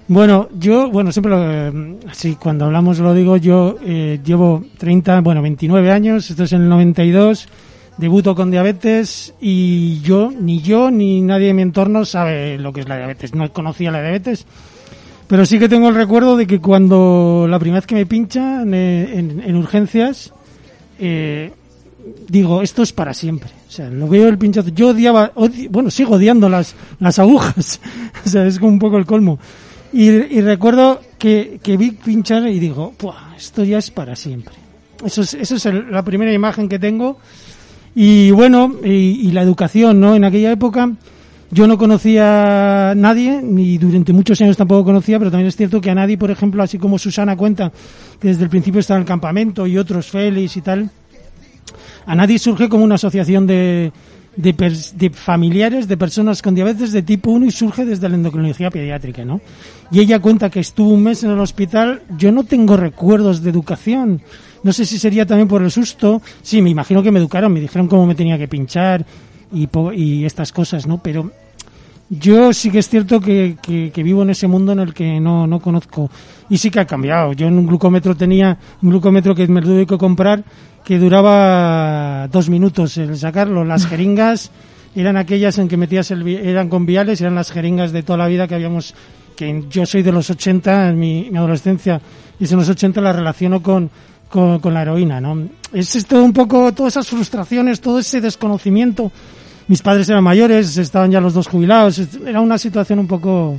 Bueno, yo, bueno, siempre lo, eh, sí, cuando hablamos lo digo, yo eh, llevo 30, bueno, 29 años, esto es en el 92, debuto con diabetes y yo, ni yo, ni nadie en mi entorno sabe lo que es la diabetes, no conocía la diabetes, pero sí que tengo el recuerdo de que cuando la primera vez que me pinchan eh, en, en urgencias, eh, digo, esto es para siempre. O sea, lo veo el pinchazo. Yo odiaba, odi- bueno, sigo odiando las, las agujas. o sea, es como un poco el colmo. Y, y recuerdo que, que vi pinchar y digo, "Buah, esto ya es para siempre. Eso es, eso es el- la primera imagen que tengo. Y bueno, y, y la educación, ¿no? En aquella época yo no conocía a nadie, ni durante muchos años tampoco conocía, pero también es cierto que a nadie, por ejemplo, así como Susana cuenta, que desde el principio estaba en el campamento y otros Félix y tal, a nadie surge como una asociación de, de, de familiares de personas con diabetes de tipo 1 y surge desde la endocrinología pediátrica, ¿no? Y ella cuenta que estuvo un mes en el hospital. Yo no tengo recuerdos de educación. No sé si sería también por el susto. Sí, me imagino que me educaron, me dijeron cómo me tenía que pinchar y, y estas cosas, ¿no? Pero yo sí que es cierto que, que- que vivo en ese mundo en el que no, no conozco. Y sí que ha cambiado. Yo en un glucómetro tenía un glucómetro que me lo tuve que comprar que duraba dos minutos el sacarlo. Las jeringas eran aquellas en que metías el, eran con viales, eran las jeringas de toda la vida que habíamos, que yo soy de los 80, en mi, mi adolescencia, y en los 80 la relaciono con, con, con la heroína, ¿no? Es esto un poco, todas esas frustraciones, todo ese desconocimiento. Mis padres eran mayores, estaban ya los dos jubilados, era una situación un poco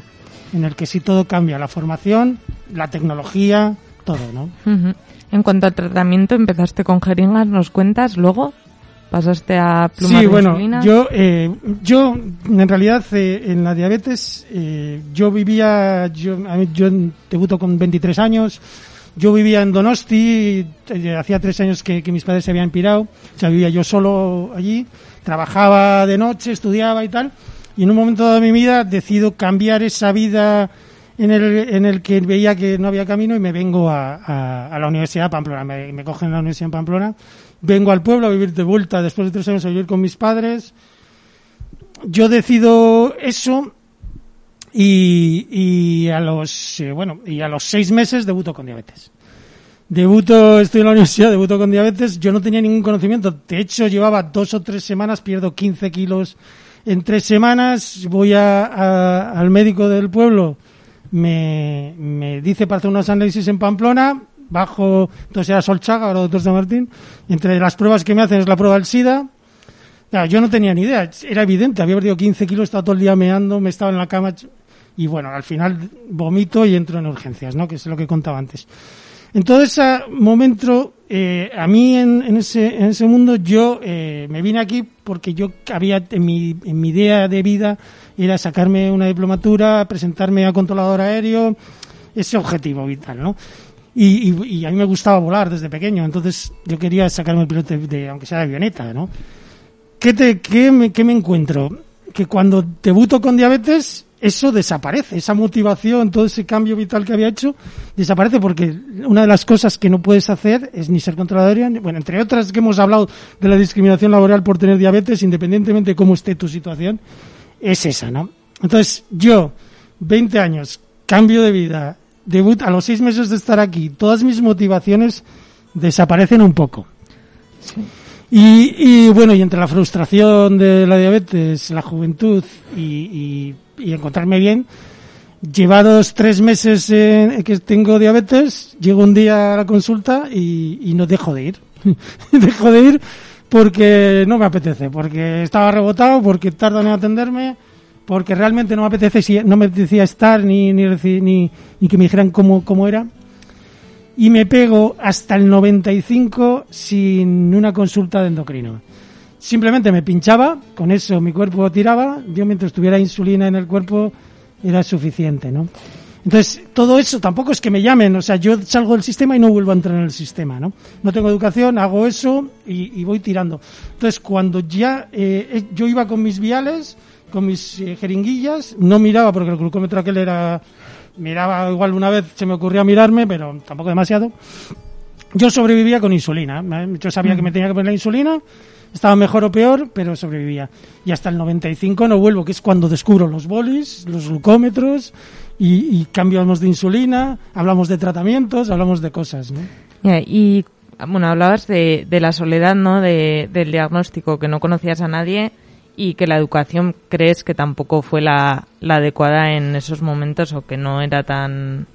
en el que sí todo cambia, la formación, la tecnología, todo, ¿no? Ujú. En cuanto al tratamiento, empezaste con jeringas, ¿nos cuentas? Luego pasaste a plumas Sí, bueno, insulina. yo, eh, yo en realidad eh, en la diabetes eh, yo vivía, yo, yo debuto con 23 años, yo vivía en Donosti, eh, hacía tres años que, que mis padres se habían pirado, o sea, vivía yo solo allí, trabajaba de noche, estudiaba y tal, y en un momento de mi vida decido cambiar esa vida en el, en el que veía que no había camino y me vengo a, a- a la Universidad de Pamplona. Me, cogen en la Universidad de Pamplona. Vengo al pueblo a vivir de vuelta después de tres años a vivir con mis padres. Yo decido eso y, y a los eh, bueno y a los seis meses debuto con diabetes. Debuto, estoy en la universidad, debuto con diabetes. Yo no tenía ningún conocimiento. De hecho, llevaba dos o tres semanas, pierdo 15 kilos en tres semanas. Voy a, a- al médico del pueblo, me, me dice para hacer unos análisis en Pamplona. Bajo, entonces era Solchaga, ahora doctor San Martín. Entre las pruebas que me hacen es la prueba del SIDA. Yo no tenía ni idea, era evidente, había perdido 15 kilos, estaba todo el día meando, me estaba en la cama y bueno, al final vomito y entro en urgencias, ¿no? Que es lo que contaba antes. En todo ese momento, eh, a mí en, en ese, en ese mundo, yo eh, me vine aquí porque yo había, en mi, en mi idea de vida, era sacarme una diplomatura, presentarme a controlador aéreo, ese objetivo vital, ¿no? Y, y- y a mí me gustaba volar desde pequeño, entonces yo quería sacarme el piloto de, aunque sea de avioneta, ¿no? ¿Qué, te, qué, me, qué me encuentro? que cuando debuto con diabetes, eso desaparece, esa motivación, todo ese cambio vital que había hecho, desaparece porque una de las cosas que no puedes hacer es ni ser controlador, bueno, entre otras que hemos hablado de la discriminación laboral por tener diabetes, independientemente de cómo esté tu situación, es esa, ¿no? Entonces, yo, 20 años, cambio de vida, debut a los seis meses de estar aquí, todas mis motivaciones desaparecen un poco. Y, y, bueno, y entre la frustración de la diabetes, la juventud y, y, encontrarme bien, llevados tres meses que tengo diabetes, llego un día a la consulta y, no dejo de ir. dejo de ir porque no me apetece, porque estaba rebotado, porque tardan en atenderme, porque realmente no me apetece, no me apetecía estar ni, ni, ni, ni que me dijeran cómo, cómo era y me pego hasta el 95 sin una consulta de endocrino. Simplemente me pinchaba, con eso mi cuerpo tiraba, yo mientras tuviera insulina en el cuerpo era suficiente, ¿no? Entonces, todo eso tampoco es que me llamen, o sea, yo salgo del sistema y no vuelvo a entrar en el sistema, ¿no? No tengo educación, hago eso y, voy tirando. Entonces, cuando ya eh, eh, yo iba con mis viales, con mis eh, jeringuillas, no miraba porque el glucómetro aquel era miraba igual una vez se me ocurrió mirarme, pero tampoco demasiado. Yo sobrevivía con insulina. Yo sabía que me tenía que poner la insulina, estaba mejor o peor, pero sobrevivía. Y hasta el 95 no vuelvo, que es cuando descubro los bolis, los glucómetros y, y cambiamos de insulina, hablamos de tratamientos, hablamos de cosas. ¿no? y bueno, hablabas de, de la soledad, ¿no? De, del diagnóstico, que no conocías a nadie y que la educación crees que tampoco fue la, adecuada en esos momentos o que no era tan,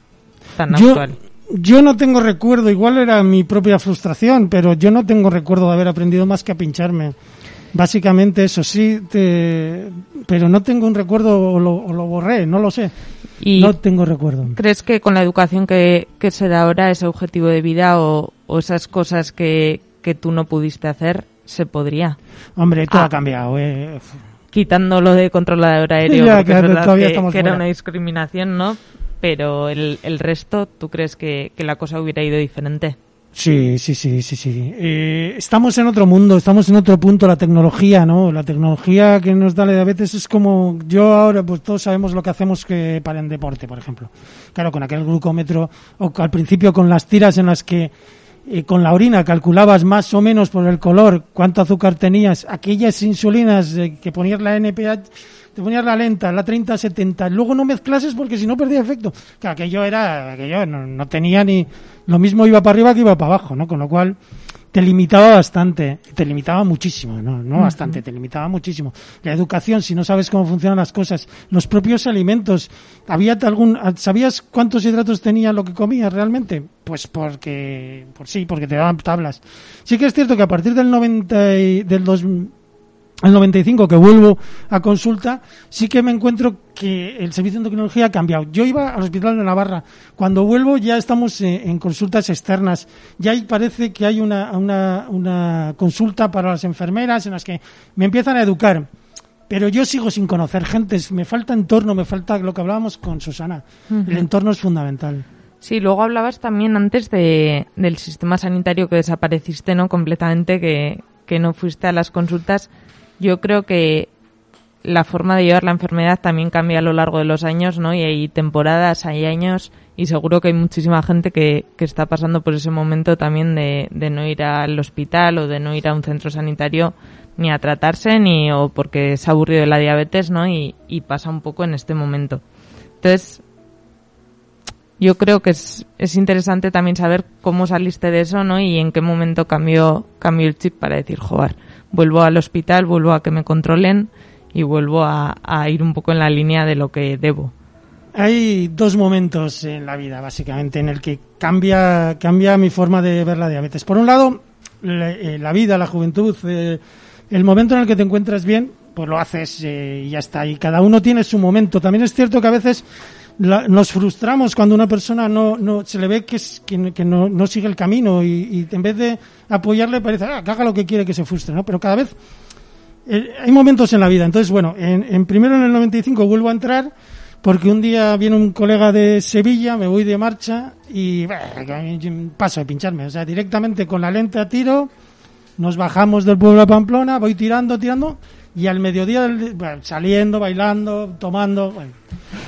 tan actual. Yo no tengo recuerdo, igual era mi propia frustración, pero yo no tengo recuerdo de haber aprendido más que a pincharme. Básicamente eso sí, pero no tengo un recuerdo o lo, borré, no lo sé. Y no tengo recuerdo. ¿Crees que con la educación que, que se da ahora, ese objetivo de vida o, o esas cosas que, que tú no pudiste hacer, se podría. Hombre, todo ah. ha cambiado. Eh. Quitando lo de controlador aéreo, porque es verdad que, era una discriminación, ¿no? Pero el, el resto, ¿tú crees que, que la cosa hubiera ido diferente? Sí, sí, sí, sí, sí. Eh, estamos en otro mundo, estamos en otro punto, la tecnología, ¿no? La tecnología que nos da la diabetes es como, yo ahora, pues todos sabemos lo que hacemos que para el deporte, por ejemplo. Claro, con aquel glucómetro, o al principio con las tiras en las que y con la orina calculabas más o menos por el color cuánto azúcar tenías, aquellas insulinas que ponías la NPH, te ponías la lenta, la 30-70, luego no mezclases porque si no perdía efecto. Que aquello era, aquello no, no tenía ni, lo mismo iba para arriba que iba para abajo, ¿no? Con lo cual, te limitaba bastante, te limitaba muchísimo, no, no bastante, te limitaba muchísimo. La educación, si no sabes cómo funcionan las cosas, los propios alimentos, ¿había algún, ¿sabías cuántos hidratos tenía lo que comías realmente? Pues porque, por sí, porque te daban tablas. Sí que es cierto que a partir del 90 y, del 2000, el 95 que vuelvo a consulta, sí que me encuentro que el servicio de endocrinología ha cambiado. Yo iba al hospital de Navarra. Cuando vuelvo ya estamos en, consultas externas. Ya parece que hay una, una, una, consulta para las enfermeras en las que me empiezan a educar. Pero yo sigo sin conocer gente. Me falta entorno, me falta lo que hablábamos con Susana. El entorno es fundamental. Sí, luego hablabas también antes de, del sistema sanitario que desapareciste, ¿no? Completamente, que, que no fuiste a las consultas yo creo que la forma de llevar la enfermedad también cambia a lo largo de los años, ¿no? Y hay temporadas, hay años, y seguro que hay muchísima gente que, que está pasando por ese momento también de, de, no ir al hospital o de no ir a un centro sanitario ni a tratarse, ni o porque se ha aburrido de la diabetes, ¿no? Y, y pasa un poco en este momento. Entonces, yo creo que es, es interesante también saber cómo saliste de eso, ¿no? Y en qué momento cambió, cambió el chip para decir, joder, vuelvo al hospital, vuelvo a que me controlen y vuelvo a, ir un poco en la línea de lo que debo. Hay dos momentos en la vida, básicamente, en el que cambia, cambia mi forma de ver la diabetes. Por un lado, la, eh, vida, la juventud, eh, el momento en el que te encuentras bien, pues lo haces eh, y ya está. Y cada uno tiene su momento. También es cierto que a veces nos frustramos cuando una persona no, no se le ve que, es, que, que no, no, sigue el camino y, y, en vez de apoyarle parece ah, que haga lo que quiere que se frustre, ¿no? Pero cada vez eh, hay momentos en la vida. Entonces, bueno, en, en, primero en el 95 vuelvo a entrar porque un día viene un colega de Sevilla, me voy de marcha y paso de pincharme. O sea, directamente con la lente a tiro, nos bajamos del pueblo de Pamplona, voy tirando, tirando Y al mediodía, bueno, saliendo, bailando, tomando, bueno.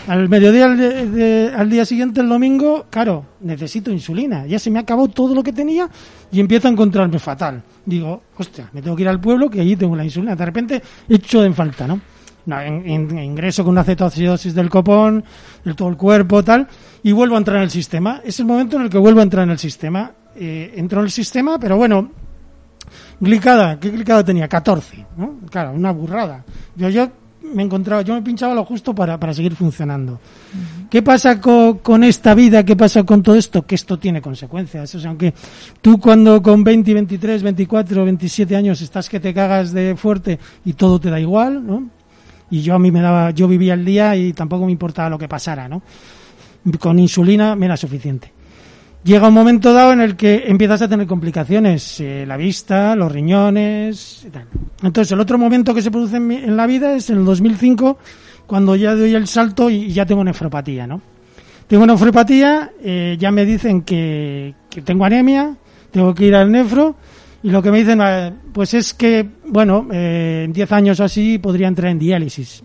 Al mediodía al, de- al día siguiente, el domingo, claro, necesito insulina. Ya se me acabado todo lo que tenía y empiezo a encontrarme fatal. Digo, hostia, me tengo que ir al pueblo que allí tengo la insulina. De repente, echo en falta, ¿no? En- ingreso con una cetoacidosis del copón, de todo el cuerpo, tal, y vuelvo a entrar en el sistema. Es el momento en el que vuelvo a entrar en el sistema. Eh, entro en el sistema, pero bueno, glicada, ¿qué glicada tenía? 14, ¿no? Claro, una burrada. Yo, yo me encontraba, yo me pinchaba lo justo para, para seguir funcionando. ¿Qué pasa co- con, esta vida? ¿Qué pasa con todo esto? Que esto tiene consecuencias. O sea, aunque tú cuando con 20, 23, 24, 27 años estás que te cagas de fuerte y todo te da igual, ¿no? Y yo a mí me daba, yo vivía el día y tampoco me importaba lo que pasara, ¿no? Con insulina me era suficiente. Llega un momento dado en el que empiezas a tener complicaciones, eh, la vista, los riñones, y tal. Entonces el otro momento que se produce en, mi- en la vida es en el 2005, cuando ya doy el salto y ya tengo nefropatía, ¿no? Tengo nefropatía, eh, ya me dicen que, que tengo anemia, tengo que ir al nefro, y lo que me dicen, eh, pues es que, bueno, eh, en 10 años así podría entrar en diálisis,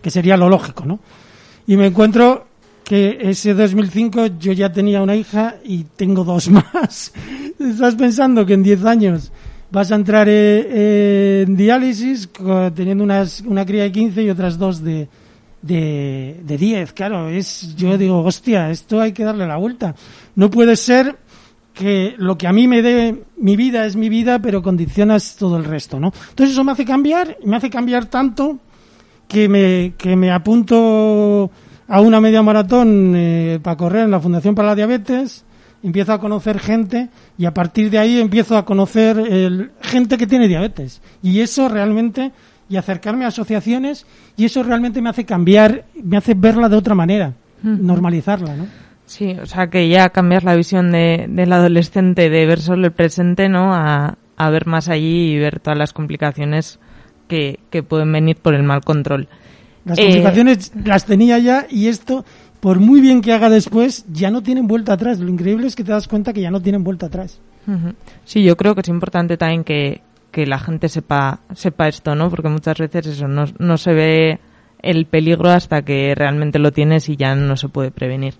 que sería lo lógico, ¿no? Y me encuentro que ese 2005 yo ya tenía una hija y tengo dos más. Estás pensando que en 10 años vas a entrar eh, eh, en diálisis teniendo unas, una cría de 15 y otras dos de, de, de 10. Claro, es, yo digo, hostia, esto hay que darle la vuelta. No puede ser que lo que a mí me dé mi vida es mi vida, pero condicionas todo el resto, ¿no? Entonces eso me hace cambiar, me hace cambiar tanto que me, que me apunto a una media maratón eh, para correr en la Fundación para la Diabetes, empiezo a conocer gente y a partir de ahí empiezo a conocer el- gente que tiene diabetes. Y eso realmente, y acercarme a asociaciones, y eso realmente me hace cambiar, me hace verla de otra manera, normalizarla, ¿no? Sí, o sea que ya cambias la visión de, del adolescente de ver solo el presente, ¿no? A, a ver más allí y ver todas las complicaciones que, que pueden venir por el mal control. Las Eh, complicaciones las tenía ya y esto, por muy bien que haga después, ya no tienen vuelta atrás. Lo increíble es que te das cuenta que ya no tienen vuelta atrás. Sí, yo creo que es importante también que, que la gente sepa, sepa esto, ¿no? Porque muchas veces eso no, no se ve el peligro hasta que realmente lo tienes y ya no se puede prevenir.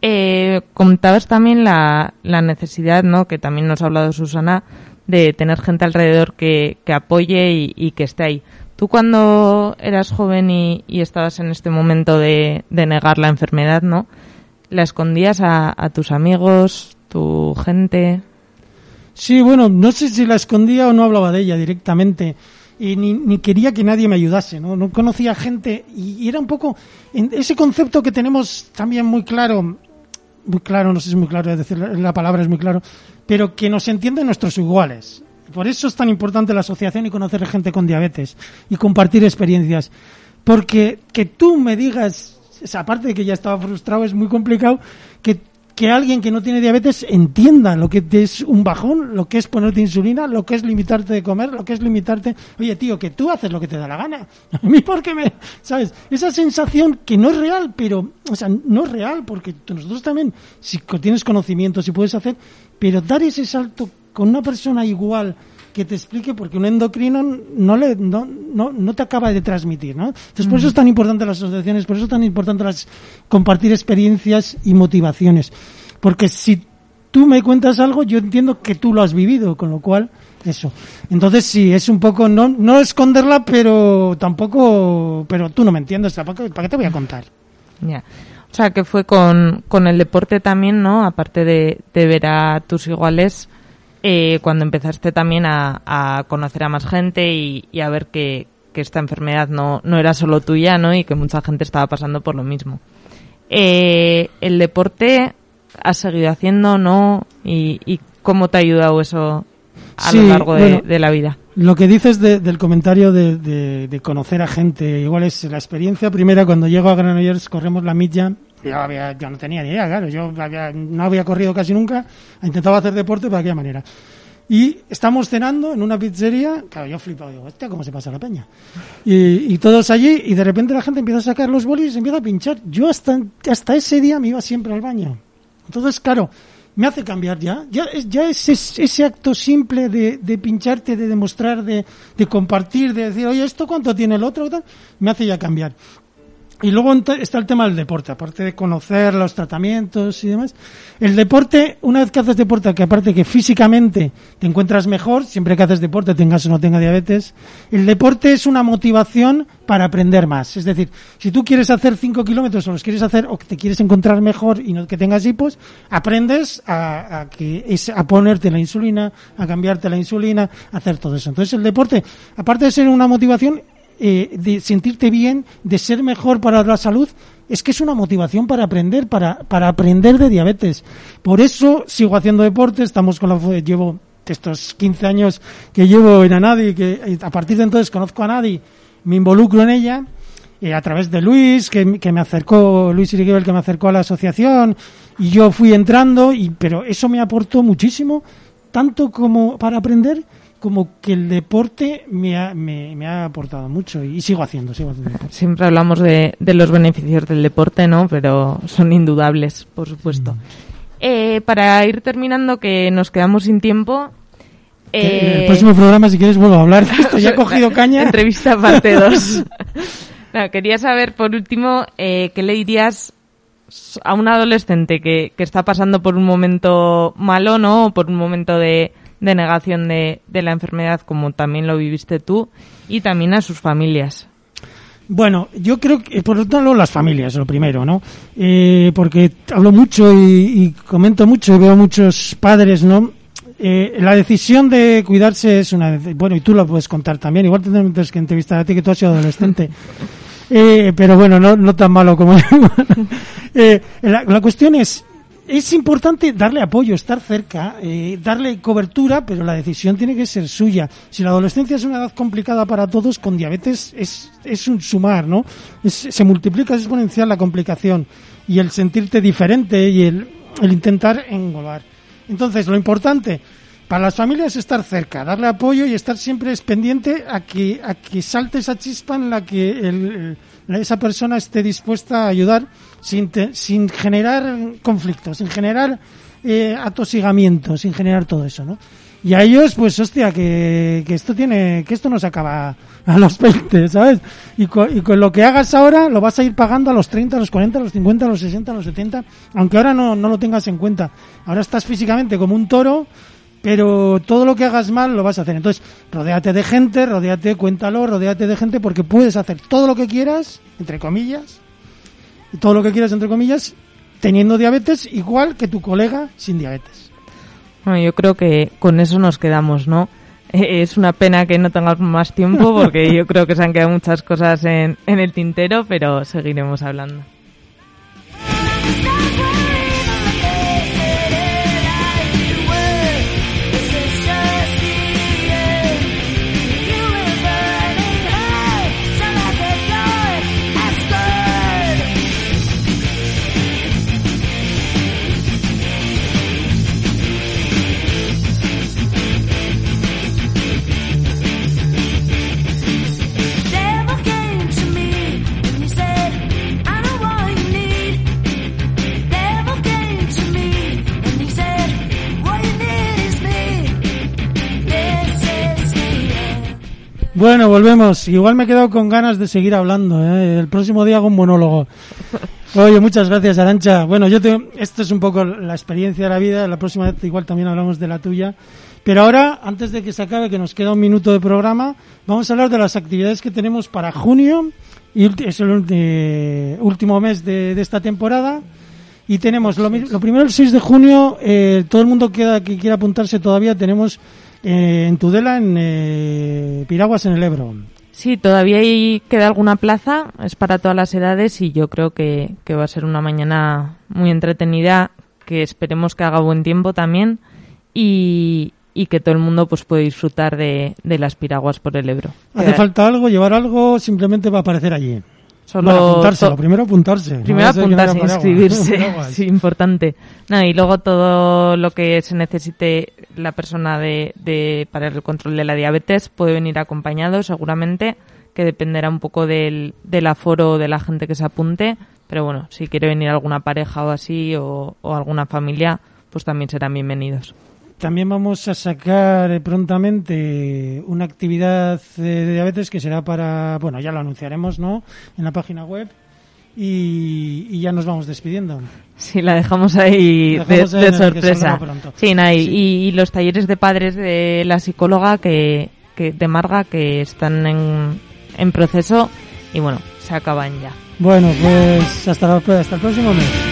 Eh, contabas también la, la necesidad, ¿no? Que también nos ha hablado Susana, de tener gente alrededor que, que apoye y, y que esté ahí. Tú cuando eras joven y, estabas en este momento de, de negar la enfermedad, ¿no? ¿La escondías a, a tus amigos, tu gente? Sí, bueno, no sé si la escondía o no hablaba de ella directamente. Y ni, ni quería que nadie me ayudase, ¿no? No conocía gente y, y era un poco ese concepto que tenemos también muy claro, muy claro, no sé si es muy claro decir la, la palabra es muy claro, pero que nos entienden nuestros iguales. Por eso es tan importante la asociación y conocer gente con diabetes y compartir experiencias. Porque que tú me digas, o sea, aparte de que ya estaba frustrado, es muy complicado que, que alguien que no tiene diabetes entienda lo que es un bajón, lo que es ponerte insulina, lo que es limitarte de comer, lo que es limitarte. Oye, tío, que tú haces lo que te da la gana. A mí, porque me. ¿Sabes? Esa sensación que no es real, pero. O sea, no es real, porque nosotros también, si tienes conocimiento, si puedes hacer, pero dar ese salto con una persona igual que te explique porque un endocrino no le no, no, no te acaba de transmitir, ¿no? Entonces por eso es tan importante las asociaciones, por eso es tan importante las compartir experiencias y motivaciones, porque si tú me cuentas algo, yo entiendo que tú lo has vivido, con lo cual eso. Entonces sí, es un poco no no esconderla, pero tampoco, pero tú no me entiendes, tampoco, ¿para qué te voy a contar? Ya. O sea, que fue con, con el deporte también, ¿no? Aparte de, de ver a tus iguales, eh, cuando empezaste también a, a conocer a más gente y, y a ver que, que esta enfermedad no, no era solo tuya, ¿no? Y que mucha gente estaba pasando por lo mismo. Eh, el deporte has seguido haciendo, ¿no? Y, y cómo te ha ayudado eso a Sí, lo largo de, bueno, de la vida. Lo que dices de- del comentario de, de- de conocer a gente, igual es la experiencia primera cuando llego a Granollers, corremos la milla, yo, había, yo no tenía ni idea, claro, yo había- no había corrido casi nunca, intentaba hacer deporte de aquella manera. Y estamos cenando en una pizzería, claro, yo flipo, digo, hostia, cómo se pasa la peña. Y, todos allí, y de repente la gente empieza a sacar los bolis y se empieza a pinchar. Yo hasta, hasta ese día me iba siempre al baño. Entonces, claro, me hace cambiar ya. Ya, ya es, es- ese acto simple de, de pincharte, de demostrar, de, de compartir, de decir, oye, ¿esto cuánto tiene el otro? Me hace ya cambiar. Y luego está el tema del deporte, aparte de conocer los tratamientos y demás. El deporte, una vez que haces deporte, que aparte que físicamente te encuentras mejor, siempre que haces deporte, tengas o no tengas diabetes, el deporte es una motivación para aprender más. Es decir, si tú quieres hacer 5 kilómetros o los quieres hacer o te quieres encontrar mejor y no que tengas hipos, aprendes a, a que es, a ponerte la insulina, a cambiarte la insulina, a hacer todo eso. Entonces el deporte, aparte de ser una motivación, eh, de sentirte bien, de ser mejor para la salud, es que es una motivación para aprender, para, para aprender de diabetes. Por eso sigo haciendo deporte, estamos con la, llevo estos 15 años que llevo en Anadi, que eh, a partir de entonces conozco a Anadi, me involucro en ella, eh, a través de Luis, que, que me acercó, Luis Iriquibel, que me acercó a la asociación, y yo fui entrando, y, pero eso me aportó muchísimo, tanto como para aprender, como que el deporte me ha, me, me ha aportado mucho, y, sigo haciendo, sigo haciendo deporte. Siempre hablamos de, de los beneficios del deporte, ¿no? Pero son indudables, por supuesto. Eh, para ir terminando, que nos quedamos sin tiempo. Eh, el próximo programa, si quieres, vuelvo a hablar de esto, ya he cogido caña. Entrevista parte 2. quería saber, por último, eh, qué le dirías a un adolescente que, que está pasando por un momento malo, ¿no? O por un momento de, de negación de, de la enfermedad, como también lo viviste tú, y también a sus familias. Bueno, yo creo que, por otro lado, las familias, lo primero, ¿no? Eh, porque hablo mucho y, y comento mucho y veo muchos padres, ¿no? Eh, la decisión de cuidarse es una... Bueno, y tú lo puedes contar también. Igual tendremos que entrevistar a ti, que tú has sido adolescente. Eh, pero bueno, no, no tan malo como... eh, la, la cuestión es... Es importante darle apoyo, estar cerca, eh, darle cobertura, pero la decisión tiene que ser suya. Si la adolescencia es una edad complicada para todos, con diabetes es, es un sumar, ¿no? Es- se multiplica, exponencial la complicación y el sentirte diferente y el, el intentar englobar. Entonces, lo importante para las familias es estar cerca, darle apoyo y estar siempre pendiente a que, a que salte esa chispa en la que el- esa persona esté dispuesta a ayudar sin, te- sin generar conflictos, sin generar eh, atosigamiento, sin generar todo eso, ¿no? Y a ellos, pues, hostia, que, que esto tiene, que esto no se acaba a los 20, ¿sabes? Y con, y con lo que hagas ahora lo vas a ir pagando a los 30, a los 40, a los 50, a los 60, a los 70, aunque ahora no, no lo tengas en cuenta. Ahora estás físicamente como un toro, pero todo lo que hagas mal lo vas a hacer. Entonces, rodéate de gente, rodéate, cuéntalo, rodéate de gente porque puedes hacer todo lo que quieras, entre comillas, todo lo que quieras, entre comillas, teniendo diabetes igual que tu colega sin diabetes. Bueno, yo creo que con eso nos quedamos, ¿no? Eh, Es una pena que no tengamos más tiempo porque yo creo que se han quedado muchas cosas en, en el tintero, pero seguiremos hablando. Bueno, volvemos. Igual me he quedado con ganas de seguir hablando. ¿eh? El próximo día hago un monólogo. Oye, muchas gracias, Arancha. Bueno, yo te, esto es un poco la experiencia de la vida. La próxima vez igual también hablamos de la tuya. Pero ahora, antes de que se acabe, que nos queda un minuto de programa, vamos a hablar de las actividades que tenemos para junio. Y es el último mes de, de esta temporada. Y tenemos lo, lo primero el 6 de junio, eh, todo el mundo queda, que quiera apuntarse todavía, tenemos eh, en Tudela, en eh, Piraguas, en el Ebro. Sí, todavía hay, queda alguna plaza, es para todas las edades y yo creo que, que va a ser una mañana muy entretenida, que esperemos que haga buen tiempo también y, y que todo el mundo pues puede disfrutar de, de las piraguas por el Ebro. ¿Hace falta algo? ¿Llevar algo? Simplemente va a aparecer allí. Solo Bueno, apuntarse, lo primero apuntarse. No Primero no apuntarse, inscribirse, sí, importante. Nada, y luego todo lo que se necesite la persona de, de, para el control de la diabetes puede venir acompañado seguramente, que dependerá un poco del, aforo de la gente que se apunte, pero bueno, si quiere venir alguna pareja o así o, o alguna familia, pues también serán bienvenidos. También vamos a sacar eh, prontamente una actividad eh, de diabetes que será para, bueno, ya lo anunciaremos, ¿no? En la página web. Y, y ya nos vamos despidiendo. Sí, la dejamos ahí La de, ahí sorpresa. y, Sí. y los talleres de padres de la psicóloga que, que de Marga que están en, en proceso y bueno, se acaban ya. Bueno, pues hasta, hasta el próximo mes.